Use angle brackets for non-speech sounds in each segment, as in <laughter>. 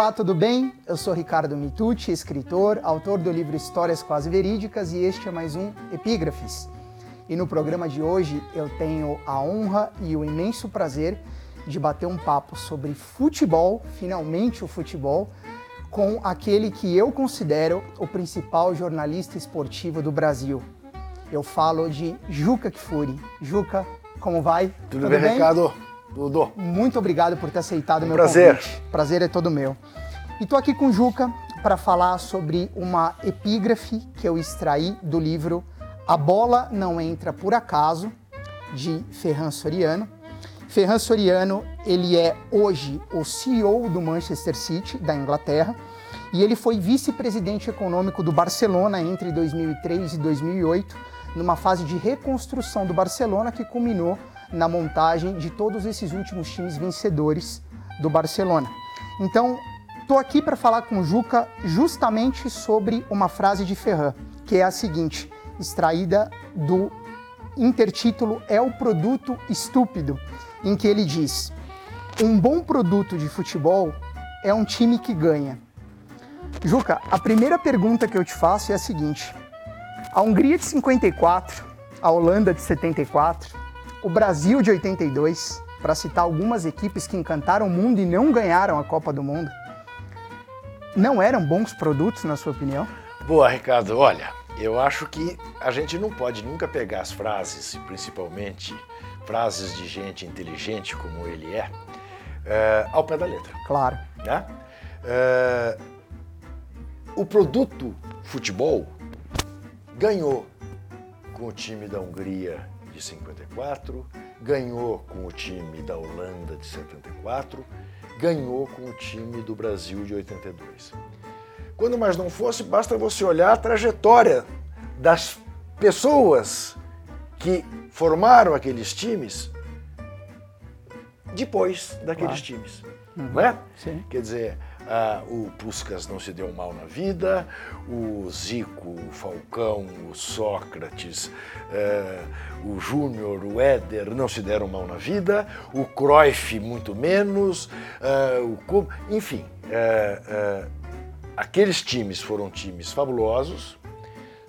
Olá, tudo bem? Eu sou Ricardo Mitucci, escritor, autor do livro Histórias Quase Verídicas e este é mais um Epígrafes. E no programa de hoje eu tenho a honra e o imenso prazer de bater um papo sobre futebol, finalmente o futebol, com aquele que eu considero o principal jornalista esportivo do Brasil. Eu falo de Juca Kfouri. Juca, como vai? Tudo, Tudo bem, bem, Ricardo? Tudo. Muito obrigado por ter aceitado o meu prazer. convite. Prazer é todo meu. E tô aqui com o Juca para falar sobre uma epígrafe que eu extraí do livro A Bola Não Entra Por Acaso, de Ferran Soriano. Ferran Soriano, ele é hoje o CEO do Manchester City, da Inglaterra, e ele foi vice-presidente econômico do Barcelona entre 2003 e 2008, numa fase de reconstrução do Barcelona que culminou na montagem de todos esses últimos times vencedores do Barcelona. Então, estou aqui para falar com o Juca justamente sobre uma frase de Ferran, que é a seguinte, extraída do intertítulo É o Produto Estúpido, em que ele diz: Um bom produto de futebol é um time que ganha. Juca, a primeira pergunta que eu te faço é a seguinte: a Hungria de 54, a Holanda de 74, o Brasil de 82, para citar algumas equipes que encantaram o mundo e não ganharam a Copa do Mundo, não eram bons produtos, na sua opinião? Boa, Ricardo. Olha, eu acho que a gente não pode nunca pegar as frases, principalmente frases de gente inteligente como ele é, é ao pé da letra. Claro. Né? É, o produto futebol ganhou com o time da Hungria de 54, ganhou com o time da Holanda de 74, ganhou com o time do Brasil de 82. Quando mais não fosse, basta você olhar a trajetória das pessoas que formaram aqueles times depois daqueles claro. times. Uhum. Não é? Sim. Quer dizer, ah, o Puskas não se deu mal na vida, o Zico, o Falcão, o Sócrates, eh, o Júnior, o Éder não se deram mal na vida, o Cruyff muito menos, eh, o, enfim, eh, aqueles times foram times fabulosos,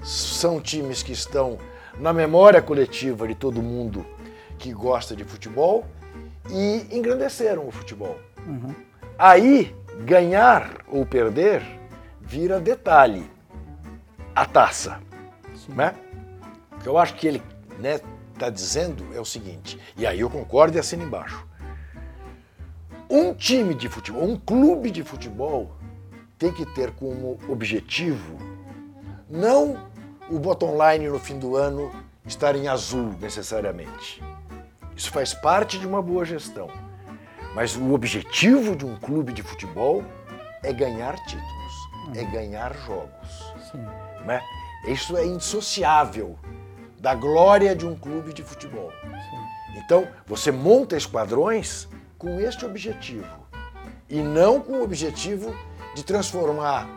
são times que estão na memória coletiva de todo mundo que gosta de futebol e engrandeceram o futebol. Uhum. Aí ganhar ou perder vira detalhe. A taça. Né? O que eu acho que ele está né, tá dizendo é o seguinte, e aí eu concordo e assino embaixo. Um time de futebol, um clube de futebol tem que ter como objetivo não o bottom line no fim do ano estar em azul necessariamente. Isso faz parte de uma boa gestão. Mas o objetivo de um clube de futebol é ganhar títulos, uhum. é ganhar jogos. Sim. Né? Isso é indissociável da glória de um clube de futebol. Sim. Então, você monta esquadrões com este objetivo e não com o objetivo de transformar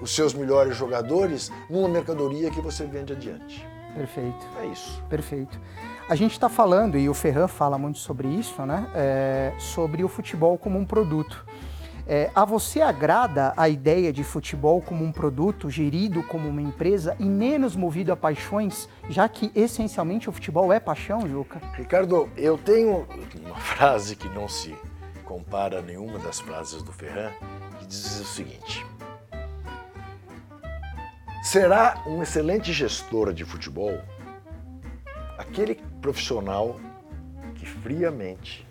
os seus melhores jogadores numa mercadoria que você vende adiante. Perfeito. É isso. Perfeito. A gente está falando, e o Ferran fala muito sobre isso, né? É, sobre o futebol como um produto. É, a você agrada a ideia de futebol como um produto gerido como uma empresa e menos movido a paixões, já que essencialmente o futebol é paixão, Juca? Ricardo, eu tenho uma frase que não se compara a nenhuma das frases do Ferran, que diz o seguinte: Será um excelente gestor de futebol aquele profissional que friamente,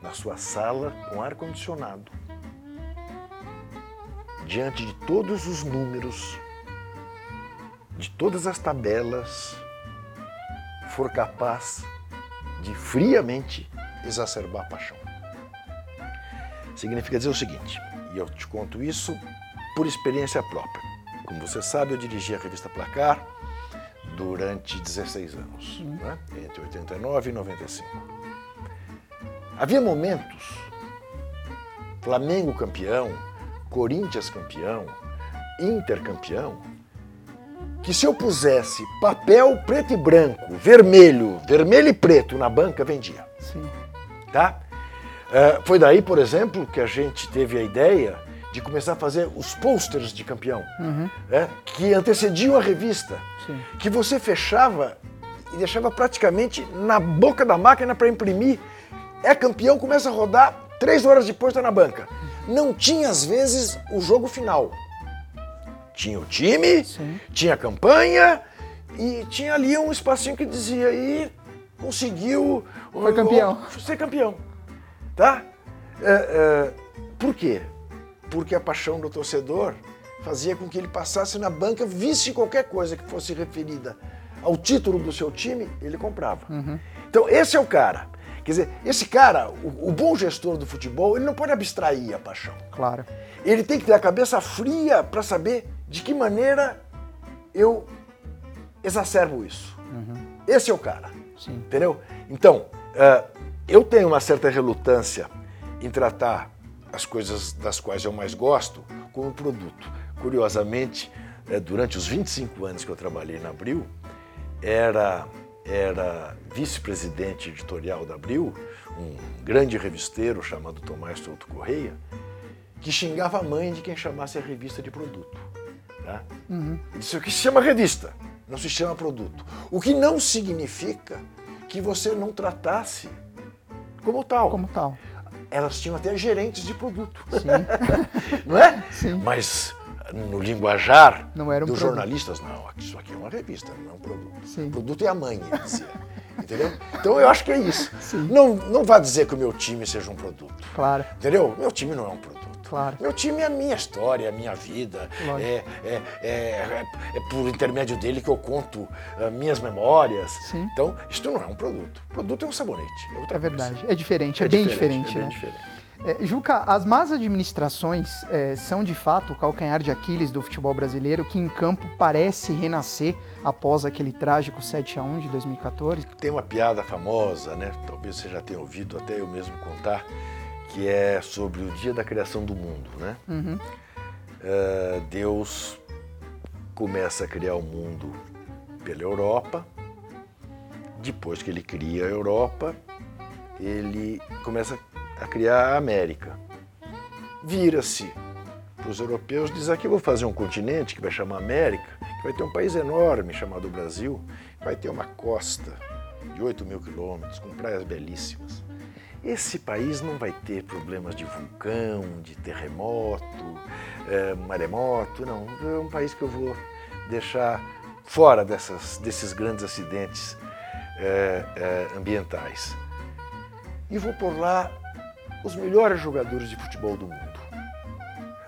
na sua sala com ar-condicionado, diante de todos os números, de todas as tabelas, for capaz de friamente exacerbar a paixão. Significa dizer o seguinte, e eu te conto isso por experiência própria. Como você sabe, eu dirigi a revista Placar durante 16 anos, uhum. né? entre 89 e 95. Havia momentos, Flamengo campeão, Corinthians campeão, Inter campeão, que se eu pusesse papel preto e branco, vermelho, vermelho e preto na banca, vendia. Sim. Tá? Uh, foi daí, por exemplo, que a gente teve a ideia de começar a fazer os posters de campeão, é, que antecediam a revista, Sim. que você fechava e deixava praticamente na boca da máquina para imprimir. É campeão, começa a rodar, três horas depois está na banca. Não tinha, às vezes, o jogo final. Tinha o time, Sim. tinha a campanha e tinha ali um espacinho que dizia aí conseguiu Foi campeão. o- ser campeão, tá? É, é, por quê? Porque a paixão do torcedor fazia com que ele passasse na banca, visse qualquer coisa que fosse referida ao título do seu time, ele comprava. Então esse é o cara. Quer dizer, esse cara, o, o bom gestor do futebol, ele não pode abstrair a paixão. Claro. Ele tem que ter a cabeça fria para saber de que maneira eu exacerbo isso. Esse é o cara. Sim. Entendeu? Então, eh, eu tenho uma certa relutância em tratar as coisas das quais eu mais gosto como produto. Curiosamente, eh, durante os 25 anos que eu trabalhei na Abril, era, era vice-presidente editorial da Abril, um grande revisteiro chamado Tomás Souto Correia, que xingava a mãe de quem chamasse a revista de produto. Tá? Ele disse, o que se chama revista, não se chama produto. O que não significa que você não tratasse como tal. Como tal. Elas tinham até gerentes de produto, Sim. <laughs> não é? Sim. Mas no linguajar um dos jornalistas, não, isso aqui é uma revista, não é um produto. Sim. O produto é a mãe, dizia. <laughs> Entendeu? Então eu acho que é isso. Sim. Não, não vá dizer que o meu time seja um produto. Claro. Entendeu? Meu time não é um produto. Claro. Meu time é a minha história, é a minha vida. É, é, é, é- é por intermédio dele que eu conto ah, minhas memórias. Sim. Então, isto não é um produto. produto é um sabonete. É, É coisa. verdade. É diferente. É, bem diferente, é bem né? diferente. É, Juca, as más administrações é, são de fato o calcanhar de Aquiles do futebol brasileiro, que em campo parece renascer após aquele trágico 7 a 1 de 2014. Tem uma piada famosa, né? Talvez você já tenha ouvido até eu mesmo contar, que é sobre o dia da criação do mundo, né? Uhum. Eh, Deus começa a criar o mundo pela Europa. Depois que ele cria a Europa, ele começa a criar a América. Vira-se para os europeus, diz aqui eu vou fazer um continente que vai chamar América, que vai ter um país enorme chamado Brasil, vai ter uma costa de 8 mil quilômetros, com praias belíssimas. Esse país não vai ter problemas de vulcão, de terremoto, eh, maremoto, não. É um país que eu vou deixar fora dessas, desses grandes acidentes eh, eh, ambientais. E vou por lá os melhores jogadores de futebol do mundo.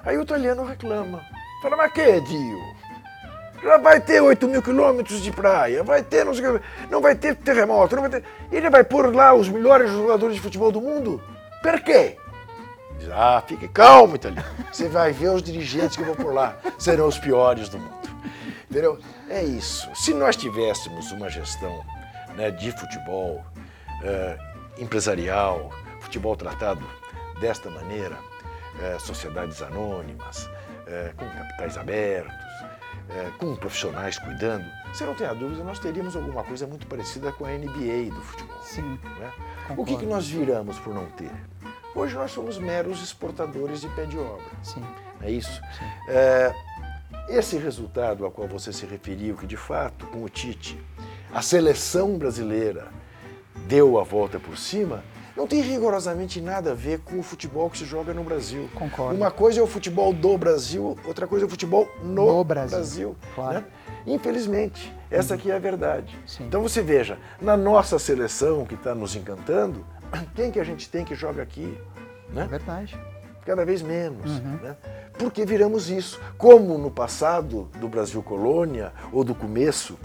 Aí o italiano reclama. Fala, mas que, Dio? Vai ter 8 mil quilômetros de praia, vai ter não, sei não vai ter terremoto, não vai ter. Ele vai pôr lá os melhores jogadores de futebol do mundo? Por quê? Ah, fique calmo, italiano. Você vai ver os dirigentes que vou por lá. Serão os piores do mundo. Entendeu? É isso. Se nós tivéssemos uma gestão né, de futebol eh, empresarial, futebol tratado desta maneira, eh, sociedades anônimas, eh, com capitais abertos, eh, com profissionais cuidando, você não tem a dúvida, nós teríamos alguma coisa muito parecida com a NBA do futebol. Sim. né? O que, que nós viramos por não ter? Hoje nós somos meros exportadores de pé de obra. Sim. É isso? É, esse resultado ao qual você se referiu, que de fato, com o Tite, a seleção brasileira deu a volta por cima, não tem rigorosamente nada a ver com o futebol que se joga no Brasil. Concordo. Uma coisa é o futebol do Brasil, outra coisa é o futebol no, No Brasil, Brasil. claro. né? Infelizmente, essa aqui é a verdade. Sim. Então você veja, na nossa seleção que está nos encantando, <clears throat> quem que a gente tem que joga aqui? Né? É verdade. cada vez menos. Uhum. Né? Porque viramos isso. Como no passado do Brasil colônia, ou do começo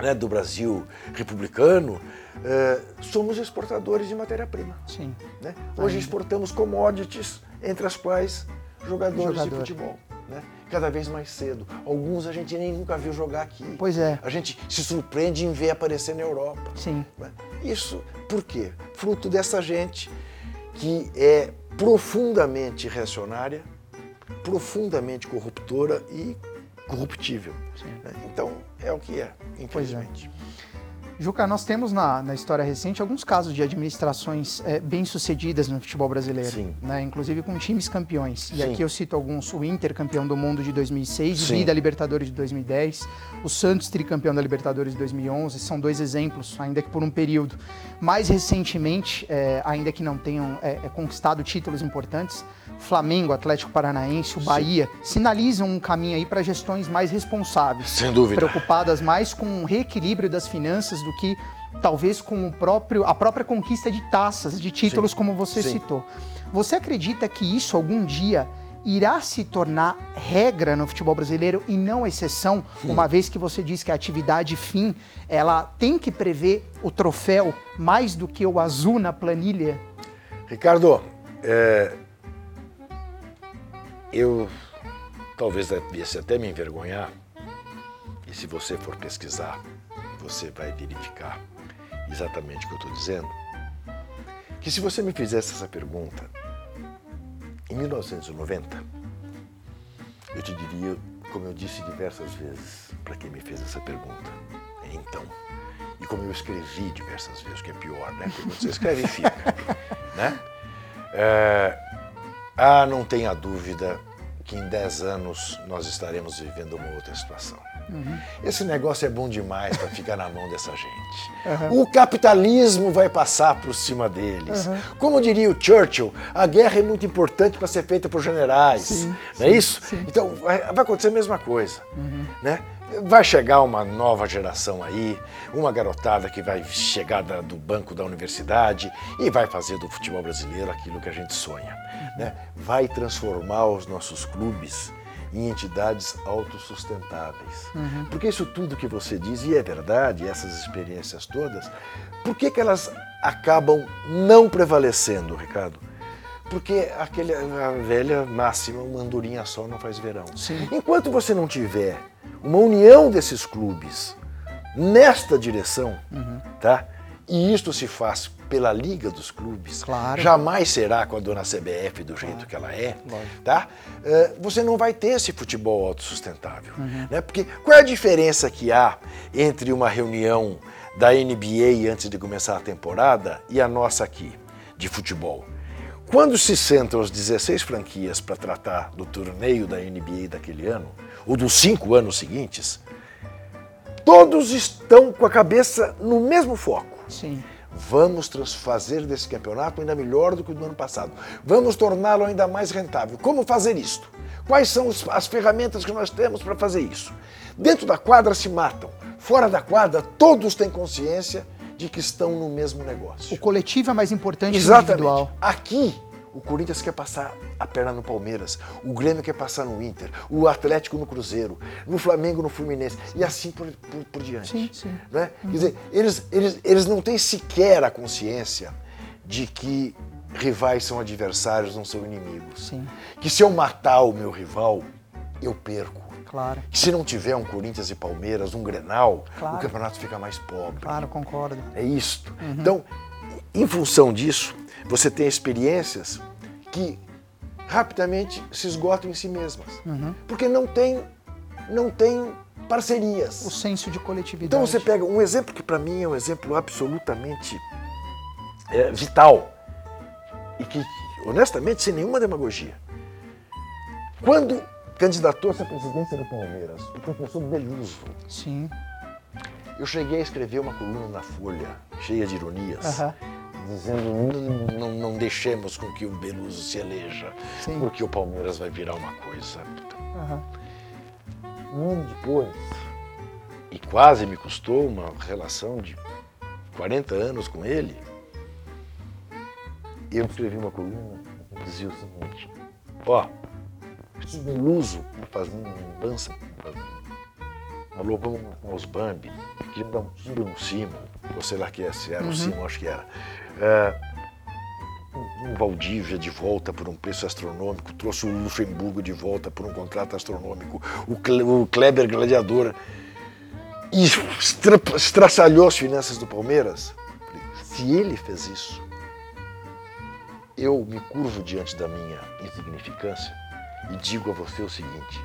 né, do Brasil republicano, eh, somos exportadores de matéria-prima. Sim. né? Hoje exportamos commodities, entre as quais jogadores Jogador. de futebol. né? Cada vez mais cedo. Alguns a gente nem nunca viu jogar aqui. Pois é. A gente se surpreende em ver aparecer na Europa. Sim. né? Isso por quê? Fruto dessa gente que é profundamente reacionária, profundamente corruptora e corruptível. né? Então é o que é, Pois é. Juca, nós temos na, na história recente alguns casos de administrações é, bem-sucedidas no futebol brasileiro, Sim. Né, inclusive com times campeões. E Sim. aqui eu cito alguns: o Inter, campeão do mundo de 2006, Sim. Vida Libertadores de 2010, o Santos, tricampeão da Libertadores de 2011. São dois exemplos, ainda que por um período. Mais recentemente, é, ainda que não tenham é, é, conquistado títulos importantes, Flamengo, Atlético Paranaense, o Bahia, sinalizam um caminho aí para gestões mais responsáveis Sem dúvida. preocupadas mais com o reequilíbrio das finanças do que talvez com o próprio, a própria conquista de taças, de títulos, Sim. como você Sim. citou. Você acredita que isso algum dia irá se tornar regra no futebol brasileiro e não exceção, uma vez que você diz que a atividade fim, ela tem que prever o troféu mais do que o azul na planilha? Ricardo, é, eu talvez devesse até me envergonhar, e se você for pesquisar, você vai verificar exatamente o que eu estou dizendo, que se você me fizesse essa pergunta em 1990, eu te diria, como eu disse diversas vezes para quem me fez essa pergunta, é então. E como eu escrevi diversas vezes, que é pior, né? Porque você escreve, fica. <laughs> né? É, ah, não tenha dúvida que em 10 anos nós estaremos vivendo uma outra situação. Esse negócio é bom demais para ficar na mão dessa gente. O capitalismo vai passar por cima deles. Como diria o Churchill, a guerra é muito importante para ser feita por generais. Sim, não é isso? Então vai, vai acontecer a mesma coisa. Né? Vai chegar uma nova geração aí, uma garotada que vai chegar da- do banco da universidade e vai fazer do futebol brasileiro aquilo que a gente sonha. Né? Vai transformar os nossos clubes em entidades autossustentáveis. Porque isso tudo que você diz, e é verdade, essas experiências todas, por que, que elas acabam não prevalecendo, Ricardo? Porque aquele, a velha máxima, uma andorinha só não faz verão. Sim. Enquanto você não tiver uma união desses clubes nesta direção, tá? E isto se faz pela Liga dos Clubes, Claro. jamais será com a dona CBF do jeito que ela é, Lógico. tá? Eh, você não vai ter esse futebol autossustentável, né? Porque qual é a diferença que há entre uma reunião da NBA antes de começar a temporada e a nossa aqui de futebol? Quando se sentam as 16 franquias para tratar do torneio da NBA daquele ano, ou dos cinco anos seguintes, todos estão com a cabeça no mesmo foco. Sim. Vamos fazer desse campeonato ainda melhor do que o do ano passado. Vamos torná-lo ainda mais rentável. Como fazer isto? Quais são as ferramentas que nós temos para fazer isso? Dentro da quadra se matam. Fora da quadra, todos têm consciência de que estão no mesmo negócio. O coletivo é mais importante que o Exatamente. individual. Aqui, o Corinthians quer passar a perna no Palmeiras, o Grêmio quer passar no Inter, o Atlético no Cruzeiro, no Flamengo no Fluminense e assim por, por- por diante. Sim, sim. Né? Quer dizer, eles, eles, eles não têm sequer a consciência de que rivais são adversários, não são inimigos. Sim. Que se eu matar o meu rival, eu perco. Claro, Que se não tiver um Corinthians e Palmeiras, um Grenal, Claro. o campeonato fica mais pobre. claro, concordo. É isto. Então, em função disso, você tem experiências que rapidamente se esgotam em si mesmas. Porque não tem, não tem parcerias. O senso de coletividade. Então você pega um exemplo que para mim é um exemplo absolutamente é, vital e que, honestamente, sem nenhuma demagogia. Quando candidatou-se à presidência do Palmeiras, o professor Beluso, Sim. eu cheguei a escrever uma coluna na Folha, cheia de ironias, Aham. Dizendo não, não, deixemos com que o Beluso se eleja, Sim. porque o Palmeiras vai virar uma coisa. Aham. Um ano depois, e quase me custou uma relação de 40 anos com ele, eu escrevi uma coluna que dizia o seguinte, ó, esse Beluso está fazendo lambança, falou com, com os Bambi, queria dar um tiro no Simon, ou sei lá que é, se era o Simon, acho que era. É, um Valdívia de volta por um preço astronômico, trouxe o Luxemburgo de volta por um contrato astronômico, o, o Kleber Gladiador, e estra, estraçalhou as finanças do Palmeiras. Se ele fez isso, eu me curvo diante da minha insignificância e digo a você o seguinte: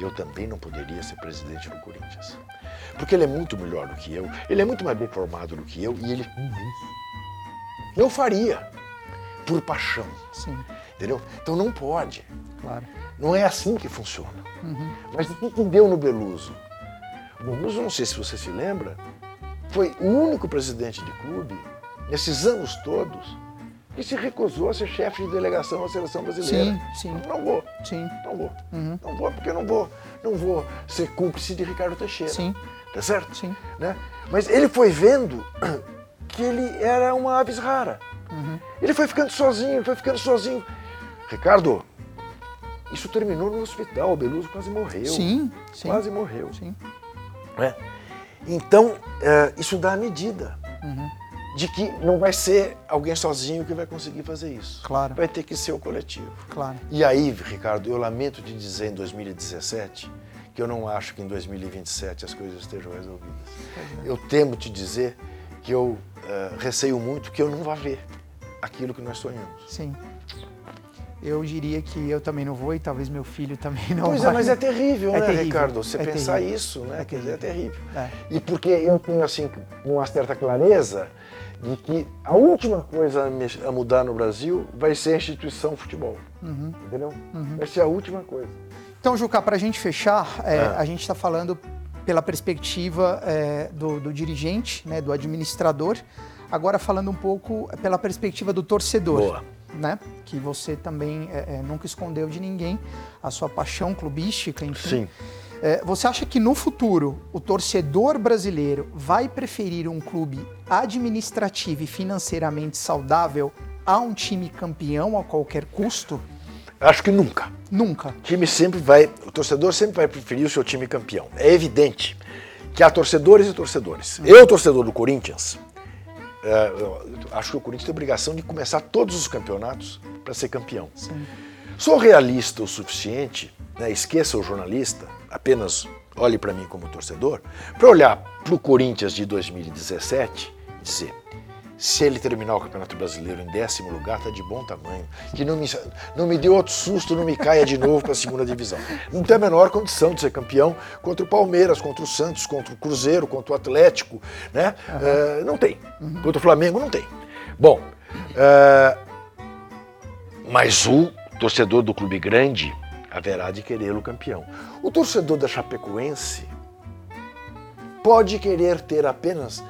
eu também não poderia ser presidente do Corinthians. Porque ele é muito melhor do que eu, ele é muito mais bem formado do que eu e ele. Eu faria, por paixão. Sim. Entendeu? Então não pode. Claro. Não é assim que funciona. Uhum. Mas o que deu no Beluso? O Beluso, não sei se você se lembra, foi o único presidente de clube, nesses anos todos, que se recusou a ser chefe de delegação da seleção brasileira. Sim, sim. Não vou. Sim. Não vou. Uhum. Não vou, porque não vou, não vou ser cúmplice de Ricardo Teixeira. Sim. Tá certo? Sim. Né? Mas ele foi vendo que ele era uma aves rara. Uhum. Ele foi ficando sozinho, foi ficando sozinho. Ricardo, isso terminou no hospital, o Beluso quase morreu. Sim, sim. Quase morreu. Sim. Né? Então, é, isso dá a medida. Uhum de que não vai ser alguém sozinho que vai conseguir fazer isso. Claro. Vai ter que ser o coletivo. Claro. E aí, Ricardo, eu lamento te dizer em 2017 que eu não acho que em 2027 as coisas estejam resolvidas. É. Eu temo te dizer que eu uh, receio muito que eu não vá ver aquilo que nós sonhamos. Sim. Eu diria que eu também não vou e talvez meu filho também não Pois é, vai. é, mas é terrível, é né, terrível. Ricardo? Você é pensar terrível. isso, né? É Quer dizer, é terrível. É. E porque eu tenho, assim, uma certa clareza de que a última coisa a mudar no Brasil vai ser a instituição futebol. Uhum. Entendeu? Uhum. Vai ser a última coisa. Então, Juca, para a gente fechar, é, ah. a gente está falando pela perspectiva é, do, do, dirigente, né, do administrador, agora falando um pouco pela perspectiva do torcedor. Boa. Né? Que você também é, nunca escondeu de ninguém a sua paixão clubística, enfim. Sim. É, você acha que no futuro o torcedor brasileiro vai preferir um clube administrativo e financeiramente saudável a um time campeão a qualquer custo? Acho que nunca. Nunca. O time sempre vai, o torcedor sempre vai preferir o seu time campeão. É evidente que há torcedores e torcedores. Hum. Eu, torcedor do Corinthians, é, acho que o Corinthians tem a obrigação de começar todos os campeonatos para ser campeão. Sim. Sou realista o suficiente, né, esqueça o jornalista, apenas olhe para mim como torcedor, para olhar para o Corinthians de 2017 e dizer: se ele terminar o Campeonato Brasileiro em décimo lugar, está de bom tamanho. Que não me, não me dê outro susto, não me caia de novo para a segunda divisão. Não tem a menor condição de ser campeão contra o Palmeiras, contra o Santos, contra o Cruzeiro, contra o Atlético. Né? Uhum. Uh, não tem. Uhum. Contra o Flamengo, não tem. Bom, uh, mas o torcedor do clube grande haverá de querê-lo campeão. O torcedor da Chapecoense pode querer ter apenas,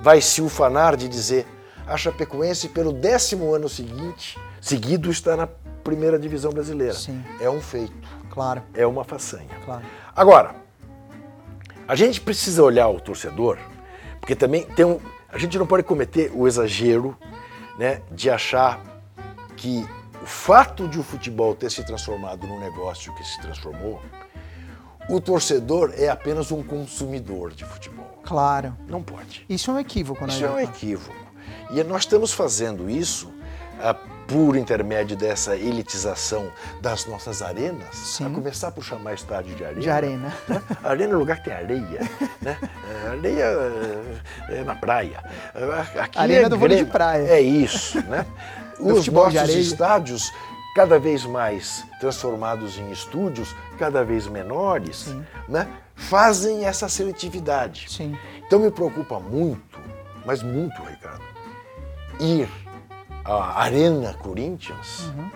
vai se ufanar de dizer, a Chapecoense pelo décimo ano seguinte, seguido está na primeira divisão brasileira. Sim. É um feito. Claro. É uma façanha. Claro. Agora, a gente precisa olhar o torcedor, porque também tem um, a gente não pode cometer o exagero né, de achar que o fato de o futebol ter se transformado num negócio que se transformou, o torcedor é apenas um consumidor de futebol. Claro. Não pode. Isso é um equívoco, né? Isso é um equívoco. E nós estamos fazendo isso ah, por intermédio dessa elitização das nossas arenas, Sim. a começar por chamar estádio de arena. De arena. Né? Arena é lugar que tem areia. <laughs> né? Areia é na praia. Aqui arena é do vôlei de praia. É isso, né? <laughs> Os nossos estádios cada vez mais transformados em estúdios, cada vez menores, né? fazem essa seletividade. Sim. Então me preocupa muito, mas muito, Ricardo, ir à Arena Corinthians uhum.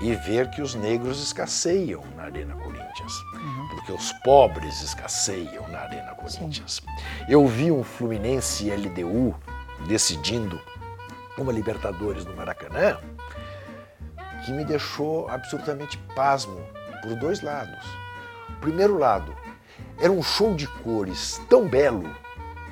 e ver que os negros escasseiam na Arena Corinthians. Uhum. Porque os pobres escasseiam na Arena Corinthians. Sim. Eu vi um Fluminense LDU decidindo uma Libertadores no Maracanã que me deixou absolutamente pasmo por dois lados. O primeiro lado, era um show de cores tão belo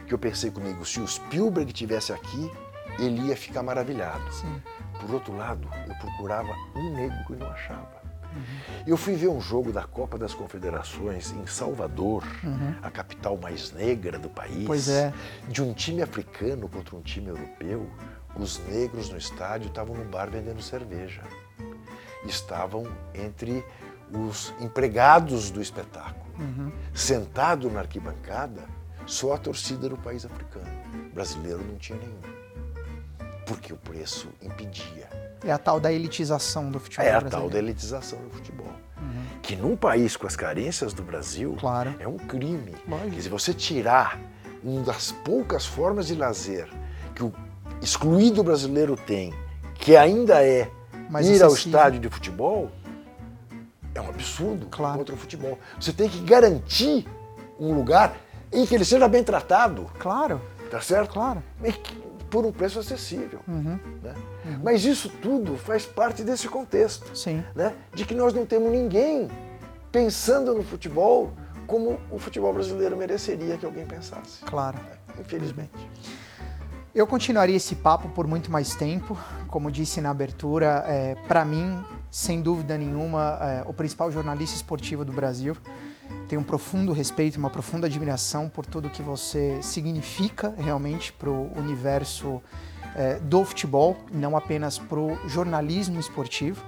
que eu pensei comigo, se o Spielberg tivesse aqui, ele ia ficar maravilhado. Sim. Por outro lado, eu procurava um negro e não achava. Uhum. Eu fui ver um jogo da Copa das Confederações em Salvador, uhum. a capital mais negra do país, pois é. de um time africano contra um time europeu. Os negros no estádio estavam no bar vendendo cerveja. Estavam entre os empregados do espetáculo. Uhum. Sentado na arquibancada, só a torcida do país africano. Brasileiro não tinha nenhum. Porque o preço impedia. É a tal da elitização do futebol É a brasileiro. tal da elitização do futebol. Uhum. que num país com as carências do Brasil Claro. é um crime. Lógico. Quer dizer, você tirar uma das poucas formas de lazer que o excluído brasileiro tem, que ainda é Mais ir ao estádio de futebol, é um absurdo Claro. contra o futebol. Você tem que garantir um lugar em que ele seja bem tratado, Claro, tá certo? claro. E por um preço acessível. Uhum. né? Mas isso tudo faz parte desse contexto, Sim. né? de que nós não temos ninguém pensando no futebol como o futebol brasileiro mereceria que alguém pensasse. Claro. Infelizmente. Eu continuaria esse papo por muito mais tempo. Como disse na abertura, é, para mim, sem dúvida nenhuma, é, o principal jornalista esportivo do Brasil. Tenho um profundo respeito, uma profunda admiração por tudo que você significa realmente para o universo é, do futebol, não apenas para o jornalismo esportivo.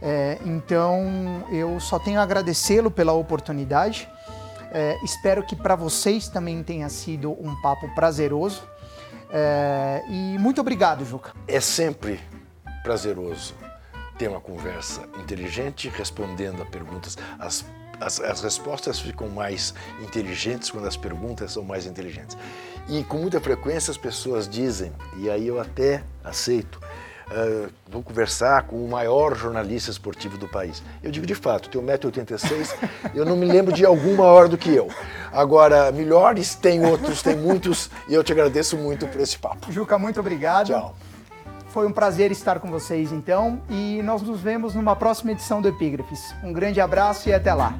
É, então, eu só tenho a agradecê-lo pela oportunidade. É, espero que para vocês também tenha sido um papo prazeroso. É, e muito obrigado, Juca. É sempre prazeroso ter uma conversa inteligente, respondendo a perguntas. As, as, as respostas ficam mais inteligentes quando as perguntas são mais inteligentes. E com muita frequência as pessoas dizem, e aí eu até aceito, "Ah, vou conversar com o maior jornalista esportivo do país. Eu digo de fato, tenho 1,86m, <laughs> eu não me lembro de algum maior do que eu. Agora, melhores tem outros, tem muitos, e eu te agradeço muito por esse papo. Juca, muito obrigado. Tchau. Foi um prazer estar com vocês então e nós nos vemos numa próxima edição do Epígrafes. Um grande abraço e até lá.